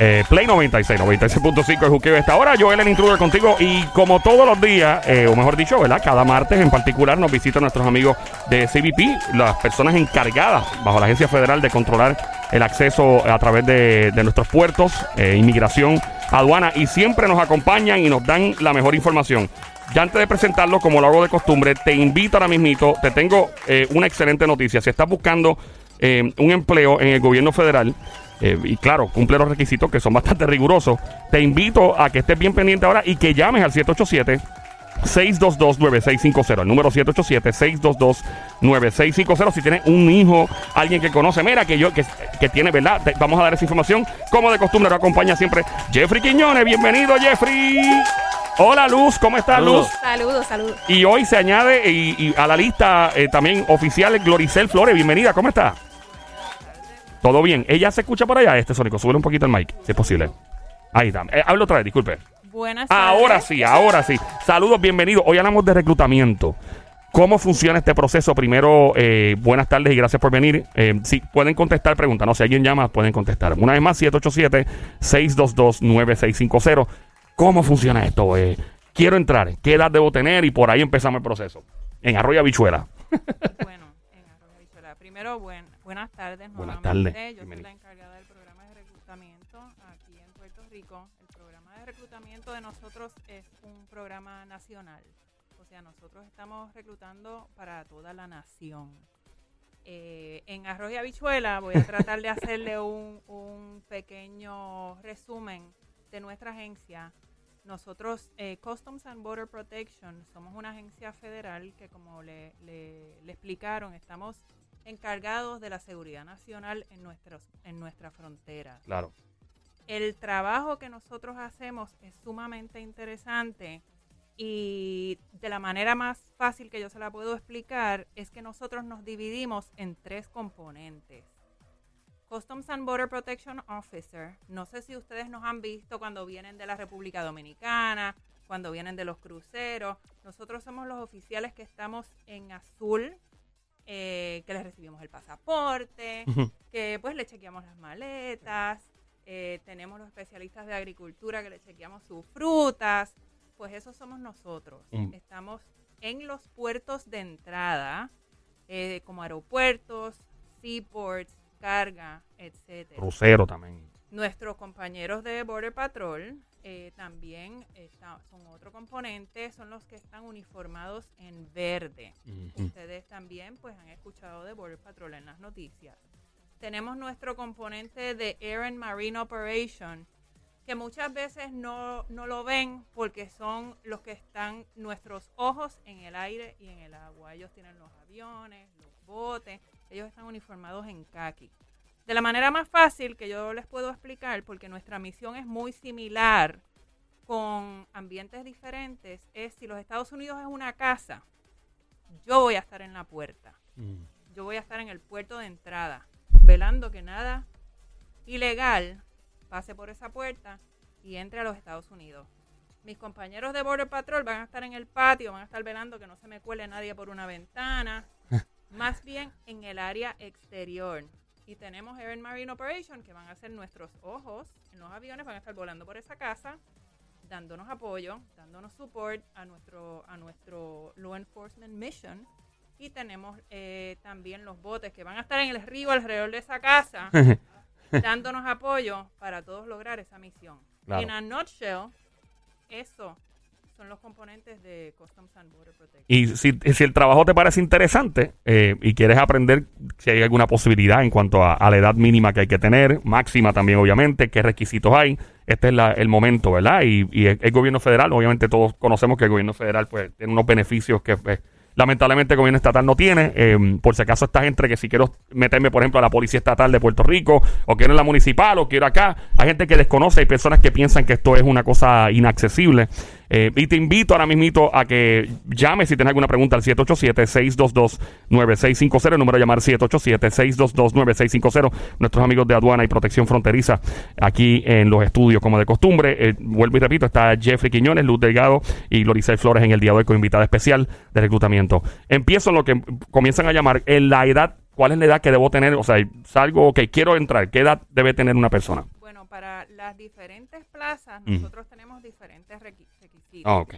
Eh, Play 96, 96.5 el juqueo de esta hora. Joel el intruder contigo. Y como todos los días, eh, o mejor dicho, ¿verdad? Cada martes en particular nos visitan nuestros amigos de CBP, las personas encargadas bajo la Agencia Federal de controlar el acceso a través de, nuestros puertos, eh, inmigración, aduana. Y siempre nos acompañan y nos dan la mejor información. Ya antes de presentarlo, como lo hago de costumbre, te invito ahora mismito, te tengo eh, una excelente noticia. Si estás buscando eh, un empleo en el gobierno federal, eh, y claro, cumple los requisitos que son bastante rigurosos, te invito a que estés bien pendiente ahora y que llames al 787 622-9650. El número 787-622-9650. Si tienes un hijo, alguien que conoce, mira, que yo, que, que tiene, ¿verdad? Te- vamos a dar esa información. Como de costumbre, nos acompaña siempre Jeffrey Quiñones. Bienvenido, Jeffrey. Hola, Luz. ¿Cómo estás. Luz? Saludos, saludos. Y hoy se añade y, y a la lista eh, también oficial Gloricel Flores. Bienvenida, ¿cómo está? Todo bien. Ella se escucha por allá, este Sónico. Sube un poquito el mic, si es posible. Ahí está. Eh, hablo otra vez, disculpe. Buenas tardes. Ahora sí, ahora sí. Saludos, bienvenidos. Hoy hablamos de reclutamiento. ¿Cómo funciona este proceso? Primero, eh, buenas tardes y gracias por venir. Eh, si pueden contestar preguntas, no, si alguien llama, pueden contestar. Una vez más, 787-622-9650. ¿Cómo funciona esto? Eh, quiero entrar, ¿qué edad debo tener? Y por ahí empezamos el proceso. En Arroyo Habichuela. Bueno, en Arroyo Habichuela. Primero, buen, buenas tardes. Buenas nuevamente. tardes. Yo soy la encargada del programa de reclutamiento aquí en Puerto Rico. El programa de reclutamiento de nosotros es un programa nacional. O sea, nosotros estamos reclutando para toda la nación. Eh, en Arroz y Habichuela voy a tratar de hacerle un, un pequeño resumen de nuestra agencia. Nosotros, eh, Customs and Border Protection, somos una agencia federal que, como le, le- le explicaron, estamos encargados de la seguridad nacional en, nuestros, en nuestra frontera. Claro. El trabajo que nosotros hacemos es sumamente interesante y de la manera más fácil que yo se la puedo explicar es que nosotros nos dividimos en tres componentes. Customs and Border Protection Officer, no sé si ustedes nos han visto cuando vienen de la República Dominicana, cuando vienen de los cruceros. Nosotros somos los oficiales que estamos en azul, eh, que les recibimos el pasaporte, que pues le chequeamos las maletas, eh, tenemos los especialistas de agricultura que le chequeamos sus frutas, pues eso somos nosotros. Mm. Estamos en los puertos de entrada, eh, como aeropuertos, seaports, carga, etcétera. Crucero también. Nuestros compañeros de Border Patrol eh, también está- son otro componente, son los que están uniformados en verde. Ujú. Ustedes también pues han escuchado de Border Patrol en las noticias. Tenemos nuestro componente de Air and Marine Operation, que muchas veces no, no lo ven porque son los que están nuestros ojos en el aire y en el agua. Ellos tienen los aviones, los botes, ellos están uniformados en khaki. De la manera más fácil que yo les puedo explicar, porque nuestra misión es muy similar con ambientes diferentes, es si los Estados Unidos es una casa, yo voy a estar en la puerta Mm. yo voy a estar en el puerto de entrada, velando que nada ilegal pase por esa puerta y entre a los Estados Unidos. Mis compañeros de Border Patrol van a estar en el patio, van a estar velando que no se me cuele nadie por una ventana, más bien en el área exterior. Y tenemos Air and Marine Operation, que van a ser nuestros ojos en los aviones, van a estar volando por esa casa, dándonos apoyo, dándonos support a nuestro, a nuestro Law Enforcement Mission. Y tenemos eh, también los botes que van a estar en el río alrededor de esa casa, dándonos apoyo para todos lograr esa misión. Claro. En a nutshell, eso son los componentes de Customs and Border Protection. Y si, si el trabajo te parece interesante eh, y quieres aprender si hay alguna posibilidad en cuanto a, a la edad mínima que hay que tener, máxima también obviamente, qué requisitos hay, este es la- el momento, ¿verdad? Y, y el, el gobierno federal, obviamente todos conocemos que el gobierno federal pues tiene unos beneficios que pues, lamentablemente el gobierno estatal no tiene. Eh, por si acaso estás entre que si quiero meterme, por ejemplo, a la Policía Estatal de Puerto Rico, o quiero en la municipal, o quiero acá, hay gente que desconoce, hay personas que piensan que esto es una cosa inaccesible. Eh, y te invito ahora mismito a que llames si tienes alguna pregunta al 787-622-9650. El número a llamar 787-622-9650. Nuestros amigos de aduana y protección fronteriza aquí en los estudios, como de costumbre. Eh, vuelvo y repito, está Jeffrey Quiñones, Luz Delgado y Loricel Flores en el día de hoy con invitada especial de reclutamiento. Empiezo en lo que comienzan a llamar en la edad. ¿Cuál es la edad que debo tener? O sea, salgo, ok, quiero entrar. ¿Qué edad debe tener una persona? Bueno, para las diferentes plazas Mm. nosotros tenemos diferentes requi- requisitos. Ah, ok.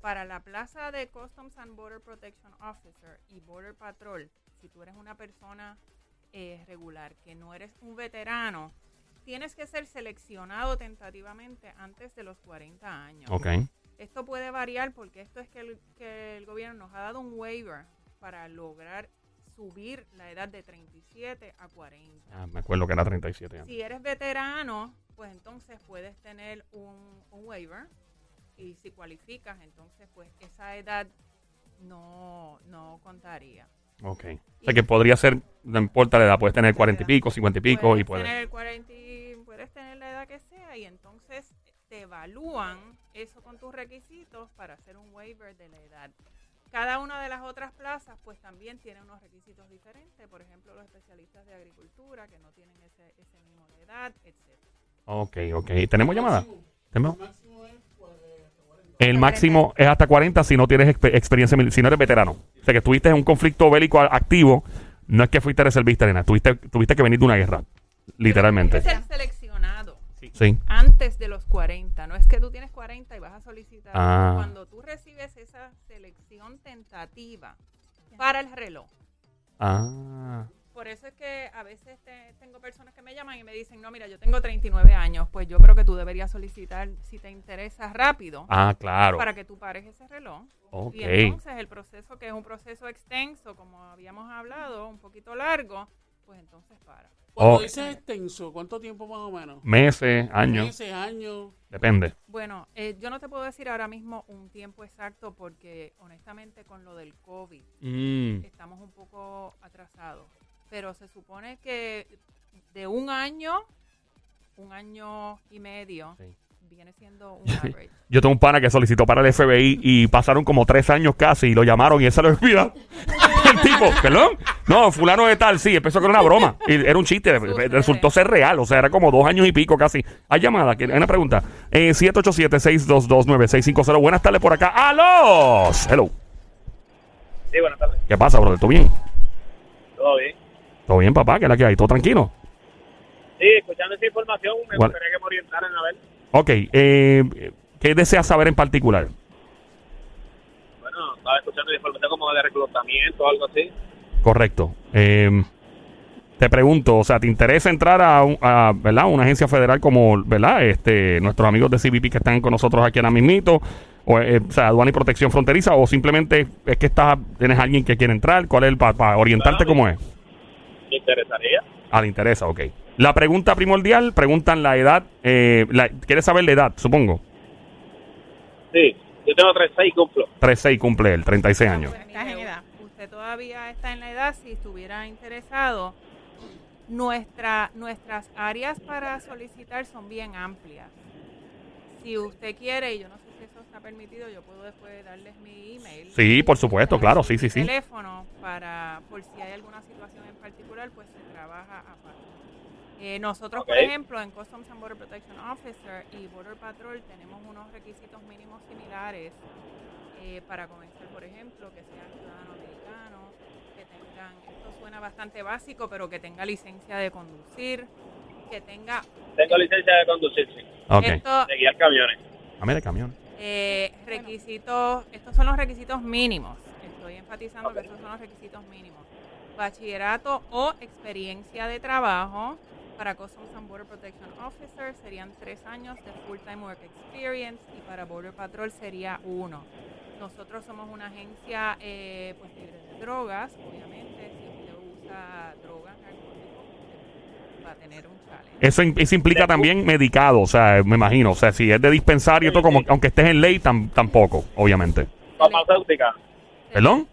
Para la plaza de Customs and Border Protection Officer y Border Patrol, si tú eres una persona eh, regular, que no eres un veterano, tienes que ser seleccionado tentativamente antes de los 40 años. Ok. Esto puede variar porque esto es que el, que el gobierno nos ha dado un waiver para lograr subir la edad de 37 a 40. Ah, me acuerdo que era 37 años. Si eres veterano, pues entonces puedes tener un, un waiver y si cualificas, entonces pues esa edad no, no contaría. Ok. O sea que podría ser, no importa la edad, puedes tener 40 y pico, 50 y pico y puedes puedes. tener 40 y- puedes tener la edad que sea y entonces te evalúan eso con tus requisitos para hacer un waiver de la edad. Cada una de las otras plazas pues también tiene unos requisitos diferentes, por ejemplo los especialistas de agricultura que no tienen ese, ese mínimo de edad, etcétera. Ok, ok. ¿Tenemos llamada? ¿Tenemos? El máximo es hasta 40 si no tienes expe- experiencia, si no eres veterano. O sea, que estuviste en un conflicto bélico activo, no es que fuiste reservista, nena, tuviste, tuviste que venir de una guerra, literalmente. Tienes que ser seleccionado Sí. antes de los 40, no es que tú tienes 40 y vas a solicitar. Ah. Cuando tú recibes esa selección tentativa para el reloj. Ah, Por eso es que a veces te- tengo personas que me llaman y me dicen, no, mira, yo tengo 39 años, pues yo creo que tú deberías solicitar, si te interesa, rápido, ah, claro. para que tú pares ese reloj. Ok. Y entonces el proceso, que es un proceso extenso, como habíamos hablado, un poquito largo, pues entonces para. Cuando Oh. dices extenso, ¿cuánto tiempo más o menos? Meses, años, Meses, años. depende. Bueno, eh, yo no te puedo decir ahora mismo un tiempo exacto porque honestamente con lo del COVID Mm, estamos un poco atrasados. Pero se supone que de un año, un año y medio, Sí. viene siendo un average. Yo tengo un pana que solicitó para el FBI y pasaron como tres años casi y lo llamaron y él se lo olvidó. el tipo, perdón. No, fulano de tal, sí, empezó con una broma. Y era un chiste, Sucede. resultó ser real, o sea, era como dos años y pico casi. Hay llamada, que- hay una pregunta. Eh, 787-622-9650. Buenas tardes por acá. ¡Alos! Hello. Sí, buenas tardes. ¿Qué pasa, brother? ¿Todo bien? ¿Todo bien? ¿Todo bien, papá? ¿Qué es la que hay? ¿Todo tranquilo? Sí, escuchando esa información, me ¿Cuál? gustaría que me orientaran a ver. Ok, eh, ¿qué deseas saber en particular? Bueno, estaba escuchando información como de reclutamiento o algo así. Correcto. Eh, te pregunto, o sea, ¿te interesa entrar a, un- a, ¿verdad? una agencia federal como ¿verdad? Este, nuestros amigos de CBP que están con nosotros aquí ahora mismito? O, eh, o sea, aduana y protección fronteriza, o simplemente es que estás, tienes alguien que quiere entrar, ¿cuál es el para orientarte cómo es? Me interesaría. Ah, le interesa, ok. La pregunta primordial, preguntan la edad, eh, la- ¿quieres saber la edad, supongo? Sí, yo tengo 36 y cumplo. 36 cumple él, 36 años. Pues, mire, Usted todavía está en la edad, si estuviera interesado, nuestra, nuestras áreas para solicitar son bien amplias. Si usted quiere, y yo no sé si eso está permitido, yo puedo después darles mi email. Sí, por supuesto, claro, sí, sí, sí. Teléfono para, por si hay alguna situación en particular, pues se trabaja aparte. Eh, nosotros, por Ok. ejemplo, en Customs and Border Protection Officer y Border Patrol tenemos unos requisitos mínimos similares eh, para comenzar, por ejemplo, que sean ciudadanos americanos, que tengan, esto suena bastante básico, pero que tenga licencia de conducir, que tenga Tengo licencia de conducir, sí, Ok. esto, de guiar camiones. Dame de camión. eh, requisitos, estos son los requisitos mínimos. Estoy enfatizando que estos son los requisitos mínimos. Bachillerato o experiencia de trabajo para Customs and Border Protection Officer serían tres años de full-time work experience y para Border Patrol sería uno. Nosotros somos una agencia eh, pues libre de drogas, obviamente. Si usted usa drogas, va a tener un challenge. Eso, eso implica también medicado, o sea, me imagino. O sea, si es de dispensario, todo como, aunque estés en ley, tam- tampoco, obviamente. Farmacéutica. ¿Perdón?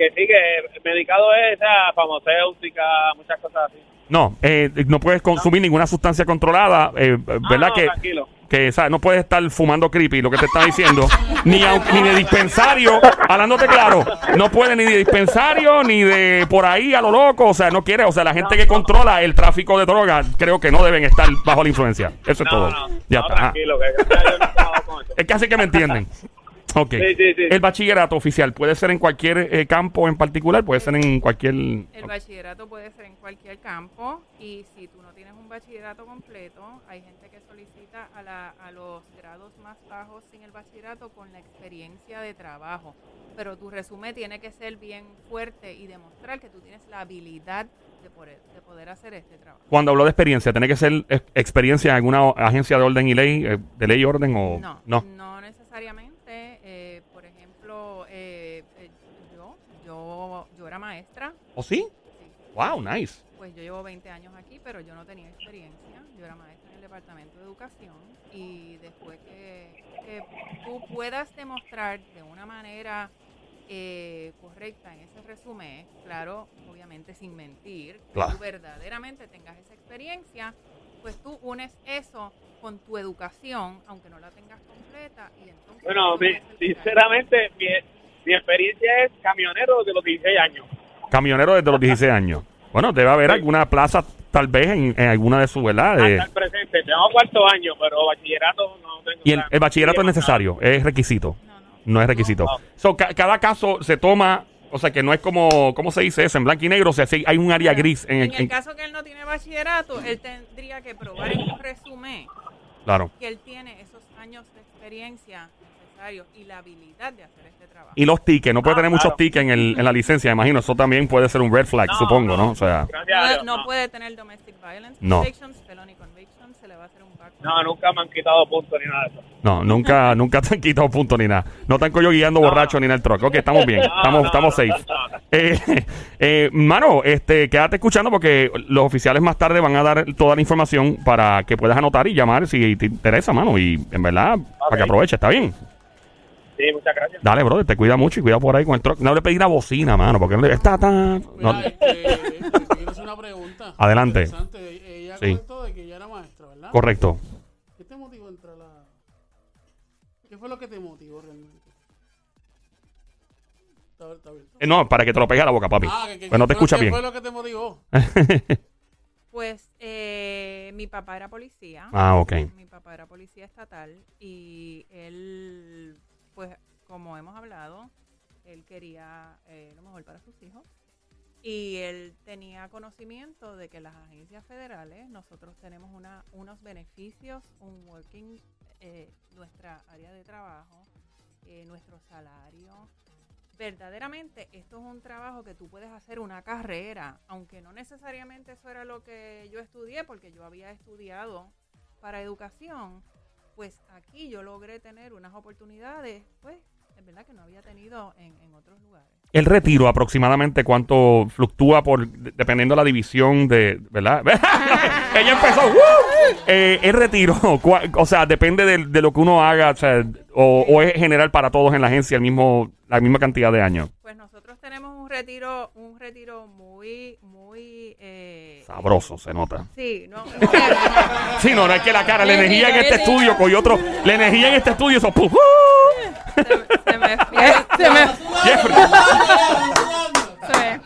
Que sí, que medicado es farmacéutica, muchas cosas así. No, eh, no puedes consumir ninguna sustancia controlada, eh, ¿verdad? Ah, no, que, tranquilo. que sea, no puedes estar fumando creepy, lo que te está diciendo, ni, ni de dispensario, hablándote claro, no puede ni de dispensario, ni de por ahí a lo loco, o sea, no quiere, o sea, la gente que controla el tráfico de drogas, creo que no deben estar bajo la influencia. Eso es todo. ya está. Ah. tranquilo, que he trabajado con eso. Es que así que me entienden. Ok. Sí, sí, sí. El bachillerato oficial puede ser en cualquier eh, campo en particular, puede ser en cualquier. El bachillerato puede ser en cualquier campo y si tú no tienes un bachillerato completo, hay gente que solicita a, la- a los grados más bajos sin el bachillerato con la experiencia de trabajo. Pero tu resumen tiene que ser bien fuerte y demostrar que tú tienes la habilidad de poder, de poder hacer este trabajo. Cuando hablo de experiencia, ¿tiene que ser ex- experiencia en alguna agencia de orden y ley, eh, de ley y orden o No, no? no necesariamente. eh, por ejemplo, eh, eh, yo, yo, yo era maestra. ¿O sí? sí. Wow, nice. Pues yo llevo 20 años aquí, pero yo no tenía experiencia. Yo era maestra en el departamento de educación y después que, que tú puedas demostrar de una manera eh, correcta en ese resumen, claro, obviamente sin mentir, que Claro. tú verdaderamente tengas esa experiencia, pues tú unes eso con tu educación, aunque no la tengas completa. Y entonces Bueno, mi- sinceramente, mi, mi experiencia es camionero de los 16 años. Camionero desde los 16 años. Bueno, debe haber alguna plaza, tal vez, en, en alguna de sus, ¿verdad? Eh, Hasta el presente. Tengo cuarto año, pero bachillerato no tengo. y el, el bachillerato es necesario, es requisito. No, no. No es requisito. No. So, ca- cada caso se toma, o sea, que no es como, ¿cómo se dice eso? En blanco y negro, o sea, sí hay un área gris en el... En el en- caso que él no tiene bachillerato, él tendría que probar en un resumen claro. que él tiene esos años de experiencia y la habilidad de hacer este trabajo. Y los tickets, no puede Ah, tener muchos tickets en, el, en la licencia, imagino. Eso también puede ser un red flag, No, supongo, ¿no? O sea, No, puede tener domestic violence No. convictions, felony convictions, se le va a hacer un background. No, nunca me han quitado puntos ni nada de eso. no, nunca, nunca te han quitado punto ni nada. No te han cogido guiando No. borracho ni en el truck. Ok, estamos bien, No, estamos, no, estamos safe. no, no. Eh, eh, mano, este, quédate escuchando porque los oficiales más tarde van a dar toda la información para que puedas anotar y llamar si te interesa, mano. Y en verdad, para que aproveche, ¿está bien? Sí, muchas gracias. Dale, brother, te cuida mucho y cuida por ahí con el truck. No le pedí la bocina, mano, porque no le está tan... no- Mira, este, este, te quiero hacer una pregunta. Adelante. Ella Sí. comentó de que ella era maestra, ¿verdad? Correcto. ¿Qué te motivó a entrar a la... ¿Qué fue lo que te motivó realmente? Está, está bien. Eh, no, para que te lo pegue a la boca, papi. Ah, que- que- pues no te escucha ¿Qué bien. fue lo que te motivó? Pues eh, mi papá era policía. Ah, ok. Mi papá era policía estatal y él, pues como hemos hablado, él quería eh, lo mejor para sus hijos y él tenía conocimiento de que las agencias federales, nosotros tenemos unos beneficios, un working, eh, nuestra área de trabajo, eh, nuestro salario. Verdaderamente esto es un trabajo que tú puedes hacer una carrera, aunque no necesariamente eso era lo que yo estudié, porque yo había estudiado para educación, pues aquí yo logré tener unas oportunidades, pues es verdad que no había tenido en, en otros lugares. El retiro aproximadamente cuánto fluctúa por de- dependiendo de la división de, ¿verdad? Ella empezó. ¡uh! Eh, el retiro, o sea, depende de, de lo que uno haga, o, sea, o, o es general para todos en la agencia el mismo la misma cantidad de años. Pues retiro, un retiro muy, muy eh, Sabroso se nota. Sí, no, no, Sí, no, no es que la cara, la energía en este estudio con otro, la energía en este estudio, eso. ¡uh! se, se me se me Jeffrey. Es.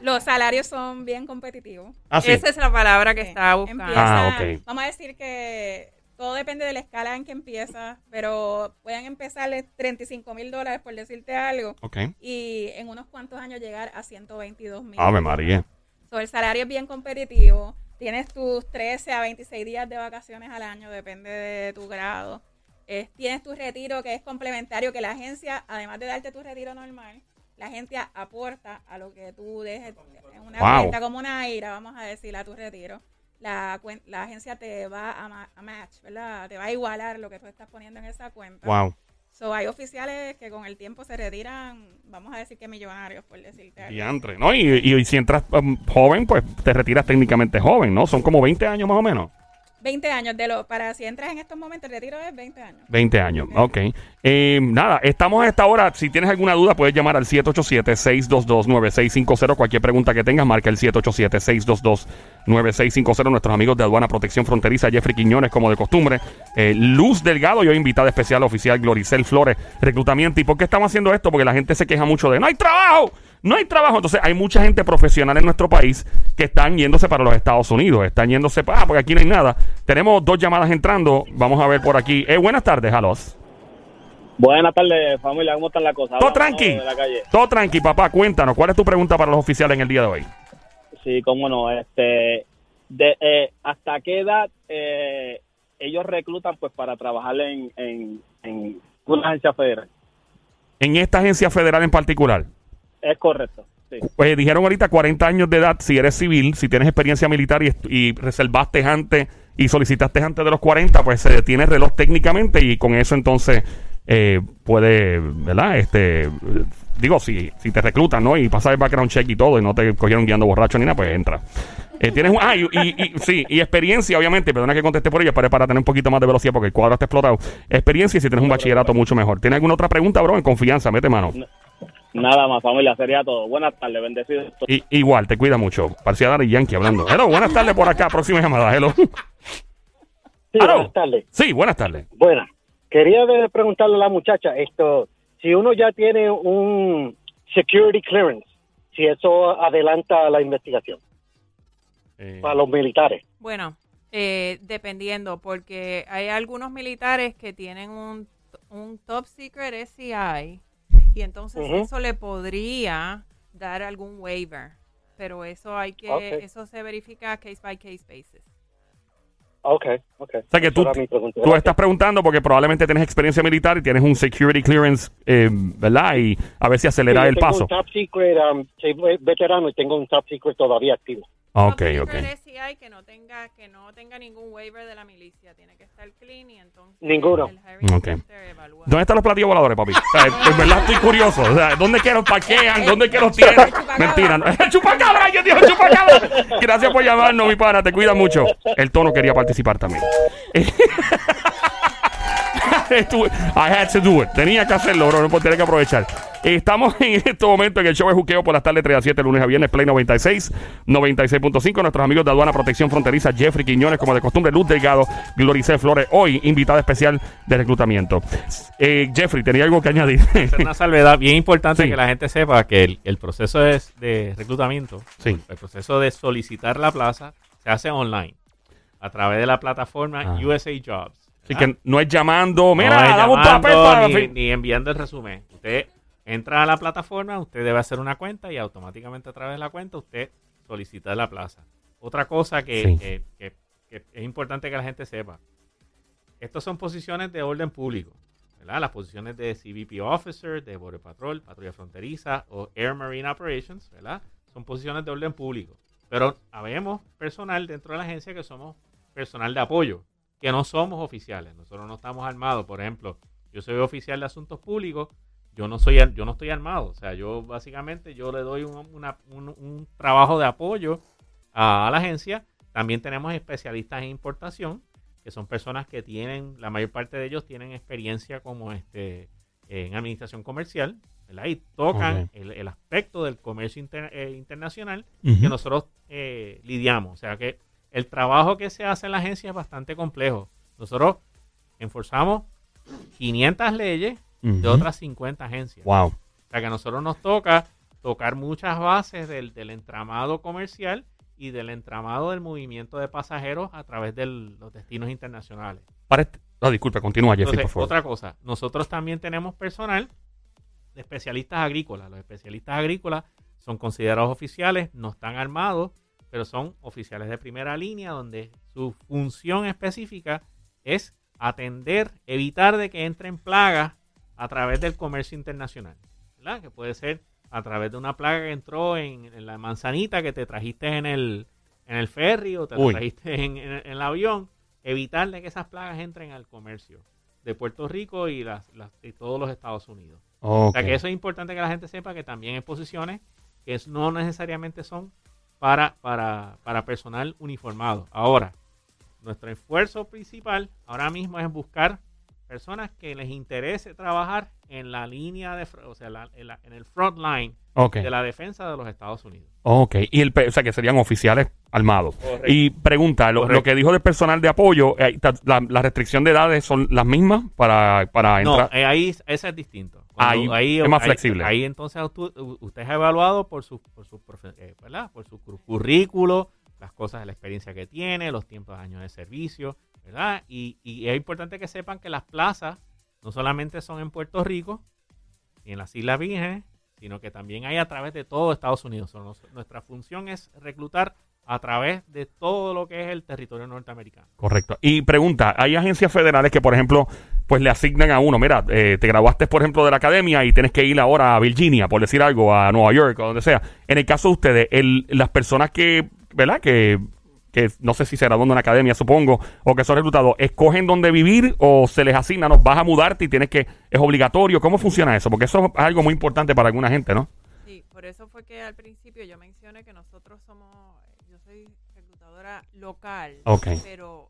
Los salarios son bien competitivos. Ah, sí. Esa es la palabra que Sí. estaba buscando. Empieza- Ah, ok. Vamos a decir que todo depende de la escala en que empieza, pero pueden empezar de 35 mil dólares, por decirte algo, Ok. y en unos cuantos años llegar a 122 mil. Ave María. So, el salario es bien competitivo. Tienes tus 13 a 26 días de vacaciones al año, depende de tu grado. Es- tienes tu retiro que es complementario, que la agencia, además de darte tu retiro normal, la agencia aporta a lo que tú dejes en una Wow. cuenta como una IRA, vamos a decir, a tu retiro. La, la agencia te va a, ma- a match, ¿verdad? Te va a igualar lo que tú estás poniendo en esa cuenta. Wow. So, hay oficiales que con el tiempo se retiran, vamos a decir que millonarios, por decirte algo. Diantre, ¿no? Y, y, y si entras um, joven, pues te retiras técnicamente joven, ¿no? Son como 20 años más o menos. 20 años, de lo, para si entras en estos momentos, el retiro es 20 años. 20 años, ok. Eh, nada, estamos a esta hora. Si tienes alguna duda, puedes llamar al 787-622-9650. Cualquier pregunta que tengas, marca el 787-622-9650. Nuestros amigos de Aduana Protección Fronteriza, Jeffrey Quiñones, como de costumbre. Eh, Luz Delgado y hoy invitada especial oficial Gloricel Flores, reclutamiento. ¿Y por qué estamos haciendo esto? Porque la gente se queja mucho de no hay trabajo. No hay trabajo. Entonces, hay mucha gente profesional en nuestro país que están yéndose para los Estados Unidos. Están yéndose para. Ah, porque aquí no hay nada. Tenemos dos llamadas entrando. Vamos a ver por aquí. Eh, buenas tardes, Jalos. Buenas tardes, familia. ¿Cómo están las cosas? Todo tranqui. de la calle. Todo tranqui, papá. Cuéntanos, ¿cuál es tu pregunta para los oficiales en el día de hoy? Sí, cómo no. Este, de, eh, ¿Hasta qué edad eh, ellos reclutan pues para trabajar en, en, en una agencia federal? En esta agencia federal en particular. Es correcto. Sí. Pues dijeron ahorita 40 años de edad si eres civil, si tienes experiencia militar y, reservaste antes y solicitaste antes de los 40, pues se detiene el reloj técnicamente y con eso entonces eh, puede, ¿verdad? Este, digo, si, si te reclutan, ¿no? Y pasa el background check y todo y no te cogieron guiando borracho ni nada, pues entra. Eh, tienes un, ah, y, y- y- sí, y experiencia, obviamente, perdona que conteste por ella, pero es para tener un poquito más de velocidad porque el cuadro está explotado. Experiencia y si tienes un bachillerato mucho mejor. ¿Tienes alguna otra pregunta, bro? En confianza, mete mano. Nada más, familia. Sería todo. Buenas tardes. Bendecidos. I- igual, te cuida mucho. Parecía Daddy Yankee hablando. Hello, buenas tardes por acá. Próxima llamada. Hello. Sí, buenas tardes. Sí, buenas tardes. Buenas. Quería de- preguntarle a la muchacha esto, si uno ya tiene un security clearance, si eso adelanta la investigación Eh, para los militares. Bueno, eh, dependiendo, porque hay algunos militares que tienen un, un top secret SCI y entonces Ujú. eso le podría dar algún waiver, pero eso hay que, Ok. eso se verifica case by case basis. Ok, ok. O sea que tú, tú estás preguntando porque probablemente tienes experiencia militar y tienes un security clearance, eh, ¿verdad? Y a ver si acelera Sí, yo el tengo paso. un top secret, um, soy veterano y tengo un top secret todavía activo. Ok, ok. SCI que no tenga que no tenga ningún waiver de la milicia, tiene que estar clean y entonces Ninguno. el hiring Ok. center evalúa. ¿Dónde están los platillos voladores, papi? O sea, en verdad estoy curioso. O sea, ¿dónde que los parquean? ¿Dónde que los tienen? El chupacabra. Mentira. ¿no? ¡El chupacabra! ¡Yo digo chupacabra! Gracias por llamarnos, mi pana. Te cuida mucho. El tono quería participar también. I had to do it. Tenía que hacerlo, bro. No puedo tener que aprovechar. Estamos en este momento en el show de juqueo por las tardes 3 a 7, lunes a viernes, Play 96, 96.5. Nuestros amigos de Aduana Protección Fronteriza, Jeffrey Quiñones, como de costumbre, Luz Delgado, Glorice Flores, hoy invitada especial de reclutamiento. Eh, Jeffrey, ¿tenía algo que añadir? hacer una salvedad bien importante Sí. que la gente sepa que el, el proceso es de reclutamiento, Sí. el proceso de solicitar la plaza se hace online a través de la plataforma Ah. USA Jobs. Así ¿verdad? que no es llamando, No mira, es dame un papel para... ni, ni enviando el resumen. Usted entra a la plataforma, usted debe hacer una cuenta y automáticamente a través de la cuenta usted solicita la plaza. Otra cosa que, Sí. que- que- que es importante que la gente sepa. Estas son posiciones de orden público. ¿verdad? Las posiciones de CBP Officer, de Border Patrol, Patrulla Fronteriza o Air Marine Operations, ¿verdad? Son posiciones de orden público. Pero habemos personal dentro de la agencia que somos personal de apoyo, que no somos oficiales. Nosotros no estamos armados. Por ejemplo, yo soy oficial de asuntos públicos, yo no soy yo no estoy armado. O sea, yo básicamente yo le doy un, una- un- un trabajo de apoyo a, la agencia. También tenemos especialistas en importación, que son personas que tienen, la mayor parte de ellos tienen experiencia como este en administración comercial, ¿verdad? Y tocan el, el aspecto del comercio inter- eh, internacional que nosotros eh, lidiamos. O sea que el trabajo que se hace en la agencia es bastante complejo. Nosotros enforzamos 500 leyes de otras 50 agencias. Wow. O sea que a nosotros nos toca tocar muchas bases del, del entramado comercial y del entramado del movimiento de pasajeros a través de los destinos internacionales. Para este- continúa, Entonces, por favor. otra cosa, nosotros también tenemos personal de especialistas agrícolas. Los especialistas agrícolas son considerados oficiales, no están armados, pero son oficiales de primera línea donde su función específica es atender, evitar de que entren plagas a través del comercio internacional. ¿verdad? Que puede ser a través de una plaga que entró en, en la manzanita que te trajiste en el, en el ferry o te la trajiste en, en- en el avión. Evitar de que esas plagas entren al comercio de Puerto Rico y, las, las- y todos los Estados Unidos. O sea que eso es importante que la gente sepa que también hay posiciones que no necesariamente son para, para, para personal uniformado. Ahora, nuestro esfuerzo principal ahora mismo es buscar personas que les interese trabajar en la línea de, o sea, la- en, la- en el front line de la defensa de los Estados Unidos. Ok. Y el, o sea, que serían oficiales armados. Correcto. Y pregunta, lo, lo que dijo del personal de apoyo, eh, la, la restricción de edades son las mismas para, para No, entrar. eh, ahí ese es distinto. Ahí es más ahí- flexible. Ahí, entonces usted es evaluado por su, por su, eh, ¿verdad? por su cur- currículo, las cosas, la experiencia que tiene, los tiempos de años de servicio, ¿verdad? Y, y es importante que sepan que las plazas no solamente son en Puerto Rico y en las Islas Vírgenes, sino que también hay a través de todo Estados Unidos. Nuestra función es reclutar a través de todo lo que es el territorio norteamericano. Correcto. Y pregunta, hay agencias federales que, por ejemplo, pues le asignan a uno, mira, eh, te graduaste, por ejemplo, de la academia y tienes que ir ahora a Virginia, por decir algo, a Nueva York o donde sea. En el caso de ustedes, el, las personas que, ¿verdad? Que, que no sé si se gradúan de una academia, supongo, o que son reclutados, ¿escogen dónde vivir o se les asigna, no, vas a mudarte y tienes que, es obligatorio? ¿Cómo funciona eso? Porque eso es algo muy importante para alguna gente, ¿no? Sí, por eso fue que al principio yo mencioné que nosotros somos, yo soy reclutadora local, Ok. pero,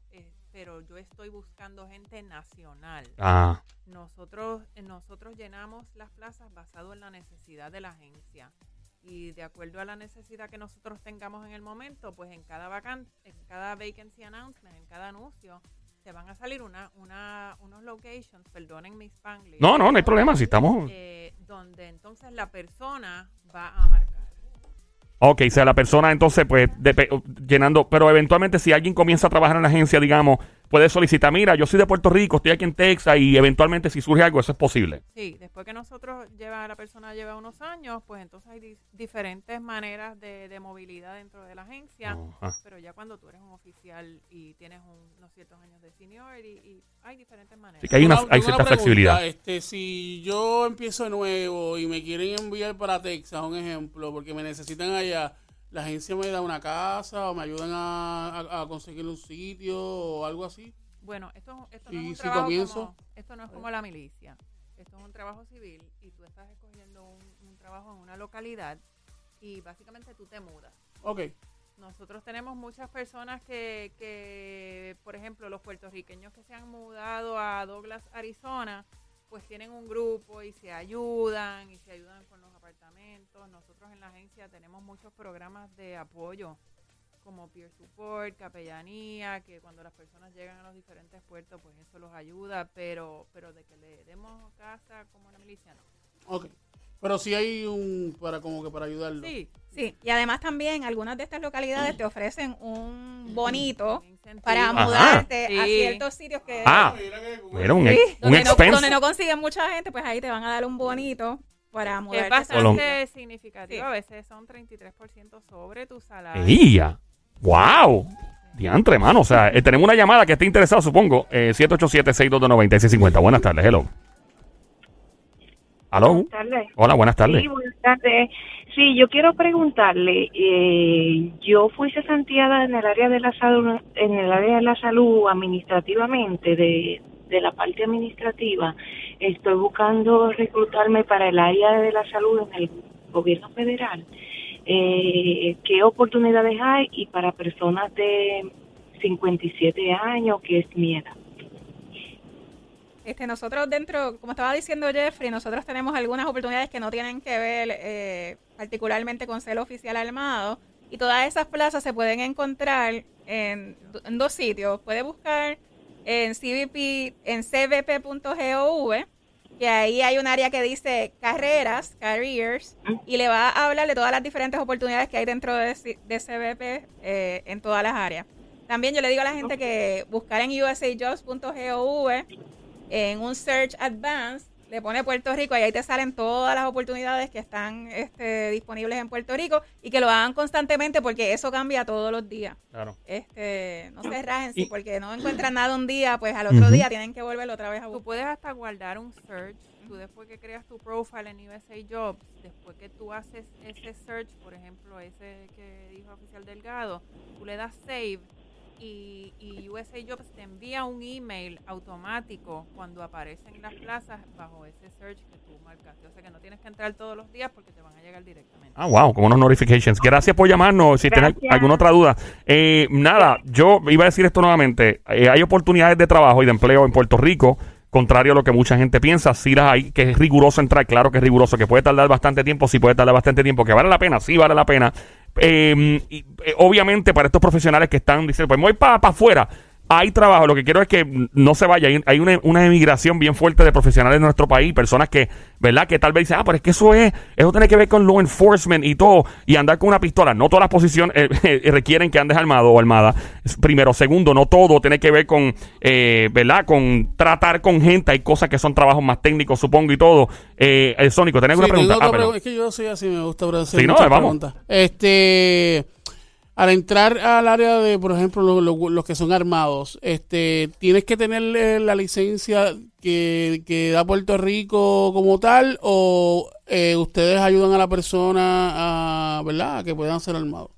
pero yo estoy buscando gente nacional. Ah, Nosotros, eh, nosotros llenamos las plazas basado en la necesidad de la agencia. Y de acuerdo a la necesidad que nosotros tengamos en el momento, pues en cada vacan en cada vacancy announcement, en cada anuncio, te van a salir una, una, unos locations, perdonen mi spanglish. no, no, no hay problema, si estamos... eh, donde entonces la persona va a marcar. Ok, o sea, la persona entonces, pues, depe- llenando, pero eventualmente si alguien comienza a trabajar en la agencia, digamos, puede solicitar, mira, yo soy de Puerto Rico, estoy aquí en Texas y eventualmente si surge algo, eso es posible. Sí, después que nosotros lleva, la persona lleva unos años, pues entonces hay di- diferentes maneras de, de movilidad dentro de la agencia. Pero ya cuando tú eres un oficial y tienes un- unos ciertos años de seniority, y hay diferentes maneras. Así que hay, una, Una- hay tengo cierta una pregunta, flexibilidad. Este, si yo empiezo de nuevo y me quieren enviar para Texas, un ejemplo, porque me necesitan allá, la agencia me da una casa o me ayudan a, a- a conseguir un sitio o algo así. Bueno, esto, esto no es Y un si trabajo comienzo- como, esto no es como la milicia. Esto es un trabajo civil y tú estás escogiendo un, un trabajo en una localidad y básicamente tú te mudas. Ok, Nosotros tenemos muchas personas que, que, por ejemplo, los puertorriqueños que se han mudado a Douglas, Arizona, pues tienen un grupo y se ayudan y se ayudan con los apartamentos. Nosotros en la agencia tenemos muchos programas de apoyo como peer support, capellanía, que cuando las personas llegan a los diferentes puertos, pues eso los ayuda, pero pero de que le demos casa como la milicia, no. ok. Pero sí hay un, para como que para ayudarlo. Sí, Sí, y además también algunas de estas localidades te ofrecen un bonito para Ajá. mudarte a ciertos sitios que Ah, Mira un, Sí, un donde, no, expense. donde no consiguen mucha gente, pues ahí te van a dar un bonito para Es mudarte. bastante significativo. Sí. A veces son 33% sobre tu salario. ¡Ella! ¡Wow! Diantre, hermano. O sea, eh, tenemos una llamada que esté interesada, supongo. Eh, 787-622-9650. Buenas tardes, hello. ¿Aló? Buenas tardes. Hola, buenas tardes. Sí, buenas tardes. Sí, yo quiero preguntarle, eh, yo fui cesanteada en el área de la salud, en el área de la salud administrativamente, de, de la parte administrativa. Estoy buscando reclutarme para el área de la salud en el gobierno federal. Eh, ¿Qué oportunidades hay? Y para personas de 57 años, que es mi edad. Este, nosotros dentro, como estaba diciendo Jeffrey, nosotros tenemos algunas oportunidades que no tienen que ver eh, particularmente con ser oficial armado y todas esas plazas se pueden encontrar en, do- en dos sitios. Puede buscar en CBP, en cbp.gov, que ahí hay un área que dice carreras, careers, y le va a hablar de todas las diferentes oportunidades que hay dentro de CBP eh, en todas las áreas. También yo le digo a la gente que buscar en usajobs.gov en un search advance, le pone Puerto Rico y ahí te salen todas las oportunidades que están este, disponibles en Puerto Rico y que lo hagan constantemente porque eso cambia todos los días. Claro. Este, no se rajen, si porque no encuentran nada un día, pues al otro día tienen que volverlo otra vez a Tú buscar. puedes hasta guardar un search. Tú después que creas tu profile en USA Jobs, después que tú haces ese search, por ejemplo, ese que dijo oficial Delgado, tú le das save y, y USA Jobs te envía un email automático cuando aparecen las plazas bajo ese search que tú marcaste. O sea que no tienes que entrar todos los días porque te van a llegar directamente. Ah, wow, como unos notifications. Gracias por llamarnos. Si tienes Gracias. alguna otra duda. Eh, nada, yo iba a decir esto nuevamente. Eh, hay oportunidades de trabajo y de empleo en Puerto Rico, contrario a lo que mucha gente piensa. Sí las hay, que es riguroso entrar, claro que es riguroso, que puede tardar bastante tiempo, sí puede tardar bastante tiempo, que vale la pena, sí vale la pena. Y, eh, obviamente para estos profesionales que están diciendo, pues me voy para afuera. Hay trabajo. Lo que quiero es que no se vaya. Hay, hay una, una emigración bien fuerte de profesionales en nuestro país, personas que, ¿verdad? Que tal vez dicen, ah, pero es que eso es, eso tiene que ver con law enforcement y todo, y andar con una pistola. No todas las posiciones eh, requieren que andes armado o armada. Primero, segundo, no todo tiene que ver con, eh, ¿verdad? Con tratar con gente. Hay cosas que son trabajos más técnicos, supongo, y todo. Eh, eh, Sónico, ¿tenés Sí, alguna pregunta? Ah, pregu- es que yo soy así, me gusta hacer Sí, no, vamos. preguntas. Este, al entrar al área de, por ejemplo, lo- lo- los que son armados, este, tienes que tener eh, la licencia que, que da Puerto Rico como tal, o eh, ustedes ayudan a la persona a, ¿verdad? A que puedan ser armados.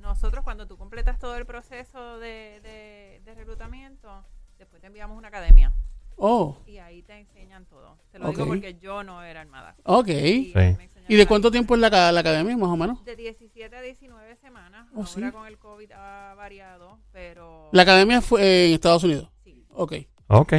Nosotros cuando tú completas todo el proceso de, de- de reclutamiento, después te enviamos una academia Oh, y ahí te enseñan todo. Te lo digo porque yo no era armada. ok. Y Sí. me ¿Y de cuánto tiempo es la, la academia, más o menos? De 17 a 19 semanas. Oh, Ahora sí. con el COVID ha variado, pero... La academia fue en Estados Unidos. Sí. Ok. Ok.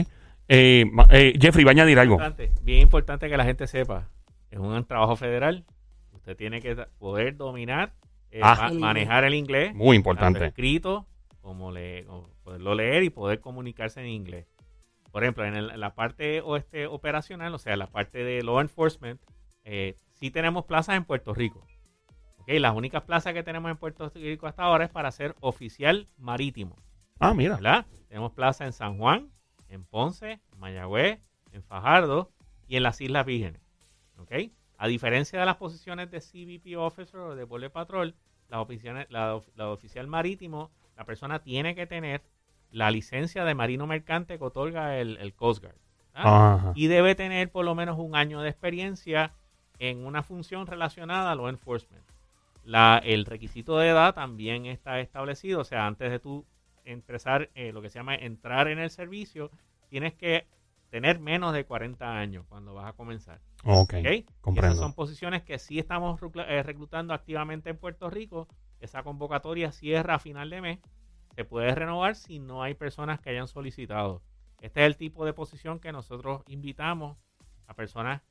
Eh, eh, Jeffrey, va a añadir algo. Importante, bien importante que la gente sepa, es un trabajo federal, usted tiene que poder dominar, eh, Ah. ma- El manejar el inglés, Muy tanto importante. escrito como le, como poderlo leer y poder comunicarse en inglés. Por ejemplo, en, el- en la parte o este, operacional, o sea, la parte de law enforcement, eh, sí tenemos plazas en Puerto Rico. Ok, Las únicas plazas que tenemos en Puerto Rico hasta ahora es para ser oficial marítimo. Ah, mira. ¿verdad? Tenemos plaza en San Juan, en Ponce, en Mayagüez, en Fajardo y en las Islas Vírgenes. ¿ok? A diferencia de las posiciones de CBP Officer o de Border Patrol, la, la oficial marítimo, la persona tiene que tener la licencia de marino mercante que otorga el, el Coast Guard. Y debe tener por lo menos un año de experiencia en una función relacionada a law enforcement. La, el requisito de edad también está establecido, o sea, antes de tú empezar eh, lo que se llama entrar en el servicio, tienes que tener menos de 40 años cuando vas a comenzar. Ok. ¿ok? Y comprendo. Esas son posiciones que sí estamos eh, reclutando activamente en Puerto Rico. Esa convocatoria cierra a final de mes. Se puede renovar si no hay personas que hayan solicitado. Este es el tipo de posición que nosotros invitamos a personas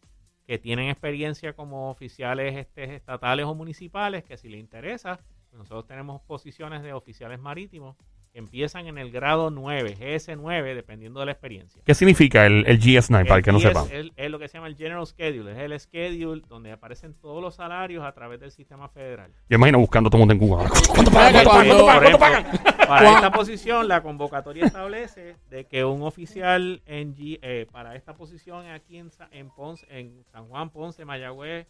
que tienen experiencia como oficiales este, estatales o municipales, que si les interesa, pues nosotros tenemos posiciones de oficiales marítimos que empiezan en el grado 9, GS9, dependiendo de la experiencia. ¿Qué significa el, el GS9 para el que no sepa? Es, es lo que se llama el General Schedule, es el schedule donde aparecen todos los salarios a través del sistema federal. Yo imagino buscando todo el mundo en Cuba. ¿Cuánto pagan? pagan? ¿Cuánto pagan? ¿Cuánto pagan? Para esta posición, la convocatoria establece de que un oficial en G- eh, para esta posición aquí en, en, Ponce, en San Juan, Ponce, Mayagüez,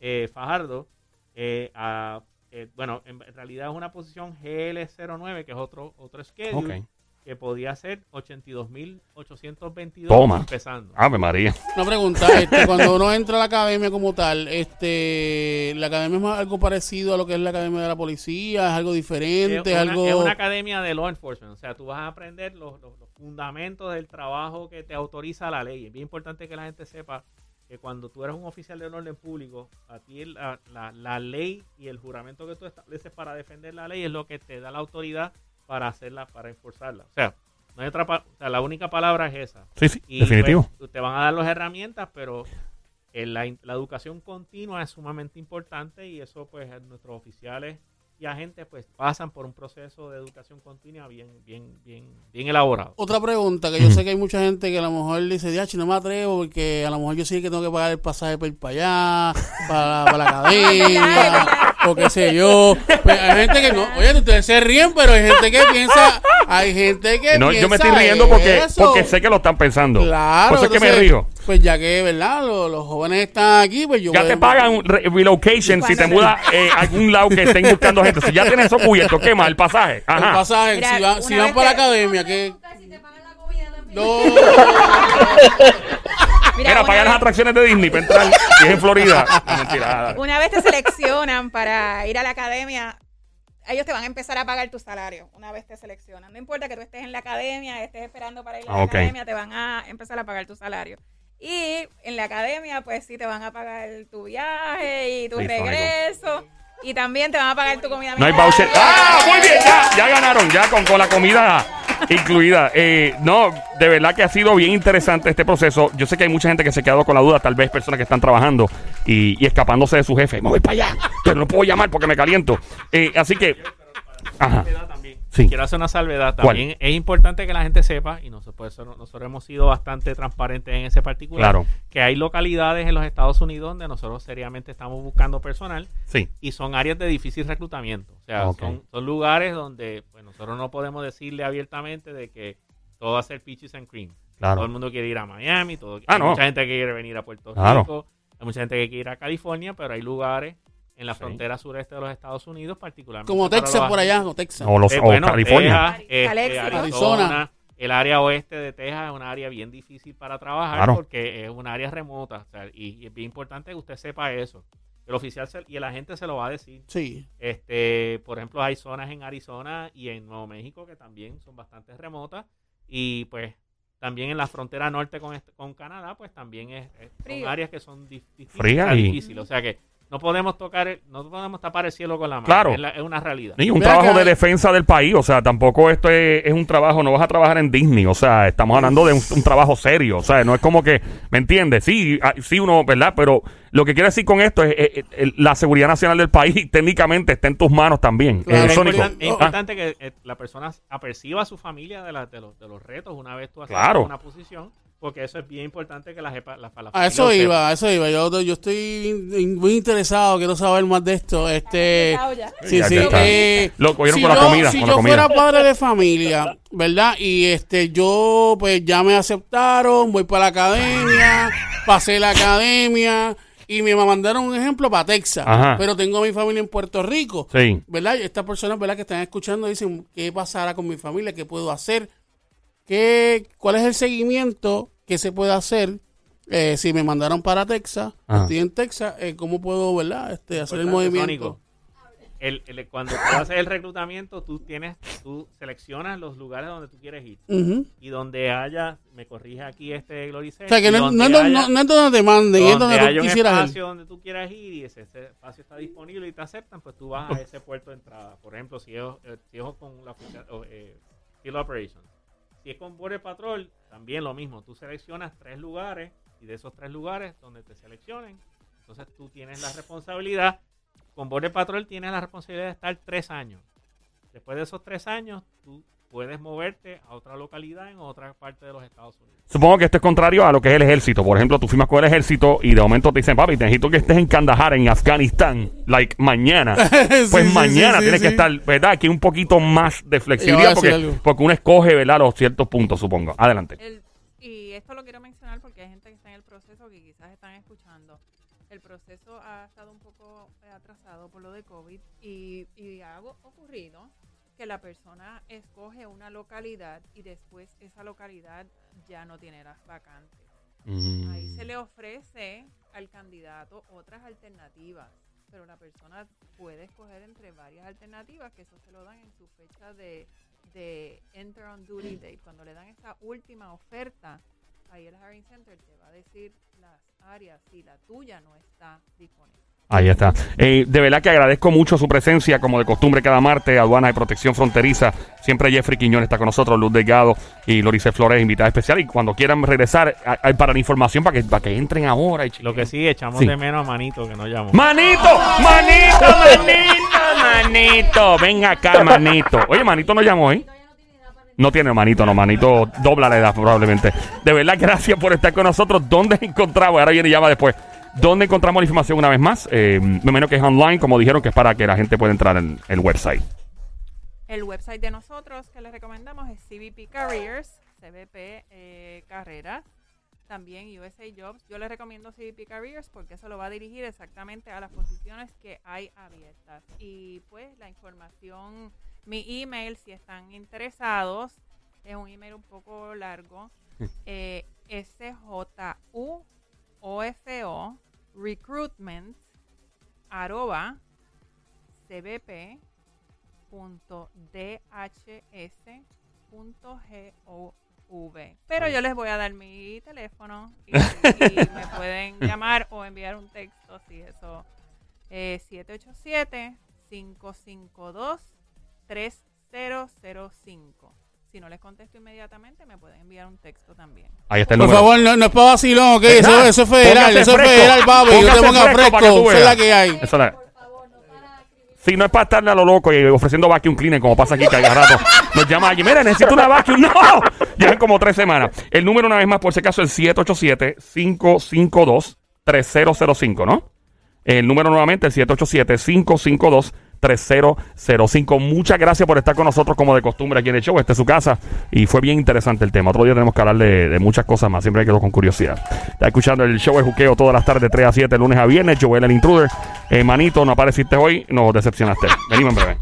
eh, Fajardo, eh, a- eh, bueno, en realidad es una posición GL09, que es otro, otro schedule, que podía ser 82.822 Toma. empezando. Ave María. Una pregunta, este, cuando uno entra a la academia como tal, este, la academia es más algo parecido a lo que es la academia de la policía, es algo diferente, es, es una, algo... es una academia de law enforcement. O sea, tú vas a aprender los, los- los fundamentos del trabajo que te autoriza la ley. Es bien importante que la gente sepa que cuando tú eres un oficial del orden público, a ti la, la- la ley y el juramento que tú estableces para defender la ley es lo que te da la autoridad para hacerla, para enforzarla. O sea, no hay otra o sea, la única palabra es esa. Sí, sí, Y, definitivo. pues, te van a dar las herramientas, pero eh, la, la educación continua es sumamente importante y eso pues nuestros oficiales y agentes pues pasan por un proceso de educación continua bien bien bien bien elaborado. Otra pregunta, que yo sé que hay mucha gente que a lo mejor dice, Diachi, no me atrevo porque a lo mejor yo sí que tengo que pagar el pasaje para ir para allá, para, para la academia, o qué sé yo. Pues hay gente que no, oye, ustedes se ríen, pero hay gente que piensa, hay gente que No, yo me estoy piensa riendo porque, eso. porque sé que lo están pensando. Claro. Por eso es que me río. Pues ya que, ¿verdad? Los, los jóvenes están aquí, pues yo Ya voy- te pagan re- relocation si te mudas eh, a algún lado que estén buscando gente. Si ya tienes eso cubierto, ¿qué más? El pasaje. el pasaje, Mira, si van, si van para la academia, que... No. Mira, una pagar las atracciones de Disney para entrar. Si es en Florida. Mentira. Una vez te seleccionan para ir a la academia, ellos te van a empezar a pagar tu salario. Una vez te seleccionan. No importa que tú estés en la academia, estés esperando para ir a Ah, la ok. academia, te van a empezar a pagar tu salario. Y en la academia, pues sí, te van a pagar tu viaje y tu regreso. Y también te van a pagar tu comida. No hay voucher. ¡Ah! Muy bien, ya, ya ganaron, ya con, con la comida incluida. Eh, no, de verdad que ha sido bien interesante este proceso. Yo sé que hay mucha gente que se ha quedado con la duda, tal vez personas que están trabajando y, y escapándose de su jefe. Me voy para allá, pero no puedo llamar porque me caliento. Eh, así que, ajá. Sí. Quiero hacer una salvedad. ¿Cuál? También es importante que la gente sepa, y nosotros, por eso nosotros hemos sido bastante transparentes en ese particular, Claro. que hay localidades en los Estados Unidos donde nosotros seriamente estamos buscando personal Sí. y son áreas de difícil reclutamiento. O sea, son, son lugares donde pues, nosotros no podemos decirle abiertamente de que todo va a ser peaches and cream. Claro. Todo el mundo quiere ir a Miami, todo, Ah, hay no. mucha gente que quiere venir a Puerto Claro. Rico, hay mucha gente que quiere ir a California, pero hay lugares en la Sí. frontera sureste de los Estados Unidos, particularmente Como Texas los por allá, o Texas. O, los, eh, o bueno, California. Texas, este. Arizona, Arizona. el área oeste de Texas es un área bien difícil para trabajar Claro. porque es un área remota. o sea, y, y es bien importante que usted sepa eso. El oficial se- y el agente se lo va a decir. Sí. Este, por ejemplo, hay zonas en Arizona y en Nuevo México que también son bastante remotas. Y pues también en la frontera norte con, este- con Canadá, pues también es, es- son áreas que son dif- difíciles. Fría y- difíciles. O sea que no podemos tocar, el- no podemos tapar el cielo con la mano. Claro. Es, la- es una realidad. Y un Mira trabajo de hay- defensa del país, o sea, tampoco esto es, es un trabajo, no vas a trabajar en Disney, o sea, estamos hablando de un, un trabajo serio, o sea, no es como que, ¿me entiendes? Sí, ah, sí uno, ¿verdad? Pero lo que quiero decir con esto es, eh, eh, la seguridad nacional del país técnicamente está en tus manos también. Claro, Eh, es, Sónico. importante, es Ah. que eh, la persona aperciba a su familia de, la- de, los, de los retos una vez tú haces Claro. una posición, porque eso es bien importante que la, jepa- la, la A eso sepa. iba, a eso iba. Yo, yo estoy muy interesado, quiero saber más de esto. Este, sí, Ya, sí. eh, Lo cogieron si con la yo- comida, Si con la yo comida. fuera padre de familia, ¿verdad? Y este, yo pues ya me aceptaron, voy para la academia, pasé la academia y me mandaron un ejemplo para Texas. Ajá. Pero tengo a mi familia en Puerto Rico. Sí. ¿verdad? Y estas personas, ¿verdad? Que están escuchando dicen, ¿qué pasará con mi familia? ¿Qué puedo hacer? ¿Qué, ¿Cuál es el seguimiento que se puede hacer? Eh, si me mandaron para Texas, Ajá. estoy en Texas, eh, ¿cómo puedo, verdad? Este, hacer el movimiento. Sónico. El- el- cuando tú haces el reclutamiento, tú tienes, tú seleccionas los lugares donde tú quieres ir. Y donde haya, me corrige aquí este Gloricel. O sea, que no, donde no es donde- haya- no- no es donde te manden, es donde tú un quisieras ir. espacio donde tú quieras ir y ese, ese espacio está disponible y te aceptan, pues tú vas a ese puerto de entrada. Por ejemplo, si es, eh, si con la eh, Field Operations. Si es con Border Patrol, también lo mismo. Tú seleccionas tres lugares y de esos tres lugares donde te seleccionen, entonces tú tienes la responsabilidad. Con Border Patrol tienes la responsabilidad de estar tres años. Después de esos tres años, tú puedes moverte a otra localidad en otra parte de los Estados Unidos. Supongo que esto es contrario a lo que es el ejército. Por ejemplo, tú firmas con el ejército y de momento te dicen, papi, necesito que estés en Kandahar, en Afganistán, like mañana. Sí, Pues sí, mañana sí, tienes sí, que sí. estar, ¿verdad? Aquí un poquito más de flexibilidad porque, porque uno escoge, ¿verdad? Los ciertos puntos, supongo. Adelante. El- y esto lo quiero mencionar porque hay gente que está en el proceso que quizás están escuchando. El proceso ha estado un poco eh, atrasado por lo de COVID y, y ha ocurrido que la persona escoge una localidad y después esa localidad ya no tiene las vacantes. Ahí se le ofrece al candidato otras alternativas, pero la persona puede escoger entre varias alternativas, que eso se lo dan en su fecha de, de Enter on Duty Date. Cuando le dan esa última oferta, ahí el Hiring Center te va a decir las áreas si la tuya no está disponible. Ahí está. Eh, de verdad que agradezco mucho su presencia, como de costumbre cada martes, aduana y protección fronteriza. Siempre Jeffrey Quiñón está con nosotros, Luz Delgado y Lorice Flores, invitada especial. Y cuando quieran regresar, a- a- para la información, para que, para que entren ahora. Y Lo que sí, echamos Sí. de menos a Manito que no llamó. ¡Manito! ¡Manito! ¡Manito! ¡Manito! Venga acá, manito. Oye, manito no llamó, ¿eh? No tiene manito, no, manito dobla la edad probablemente. De verdad, gracias por estar con nosotros. ¿Dónde encontramos? Ahora viene y llama después. ¿Dónde encontramos la información una vez más? Eh, me imagino que es online, como dijeron, que es para que la gente pueda entrar en el website. El website de nosotros que les recomendamos es CBP Careers, CBP eh, Carreras, también USA Jobs. Yo les recomiendo CBP Careers porque eso lo va a dirigir exactamente a las posiciones que hay abiertas. Y pues la información, mi email, si están interesados, es un email un poco largo, eh, SJUOFO recruitment arroba cbp.dhs.gov. Pero yo les voy a dar mi teléfono y, y me pueden llamar o enviar un texto si eso. Eh, 787-552-3005. Si no les contesto inmediatamente, me pueden enviar un texto también. Ahí está el Por número. favor, no, no es para vacilón, ¿ok? Eso, eso es federal, Póngase eso es fresco. federal, papi. Yo te Póngase ponga fresco para que tú fresco, esa es la que hay. Esa es la- Sí, no es para estarle a lo loco y ofreciendo vacuum cleaner como pasa aquí cada rato. Nos llama alguien, mira, necesito una vacuum. ¡No! Llevan como tres semanas. El número una vez más, por si acaso, el 787-552-3005, ¿no? El número nuevamente, el 787-552-3005. Muchas gracias por estar con nosotros como de costumbre aquí en el show. Este es su casa y fue bien interesante el tema. Otro día tenemos que hablar de, muchas cosas más. Siempre hay que con curiosidad. Está escuchando el show de juqueo todas las tardes de 3 a 7, lunes a viernes. Joel el intruder. Eh, manito, no apareciste hoy, nos decepcionaste. Venimos en breve.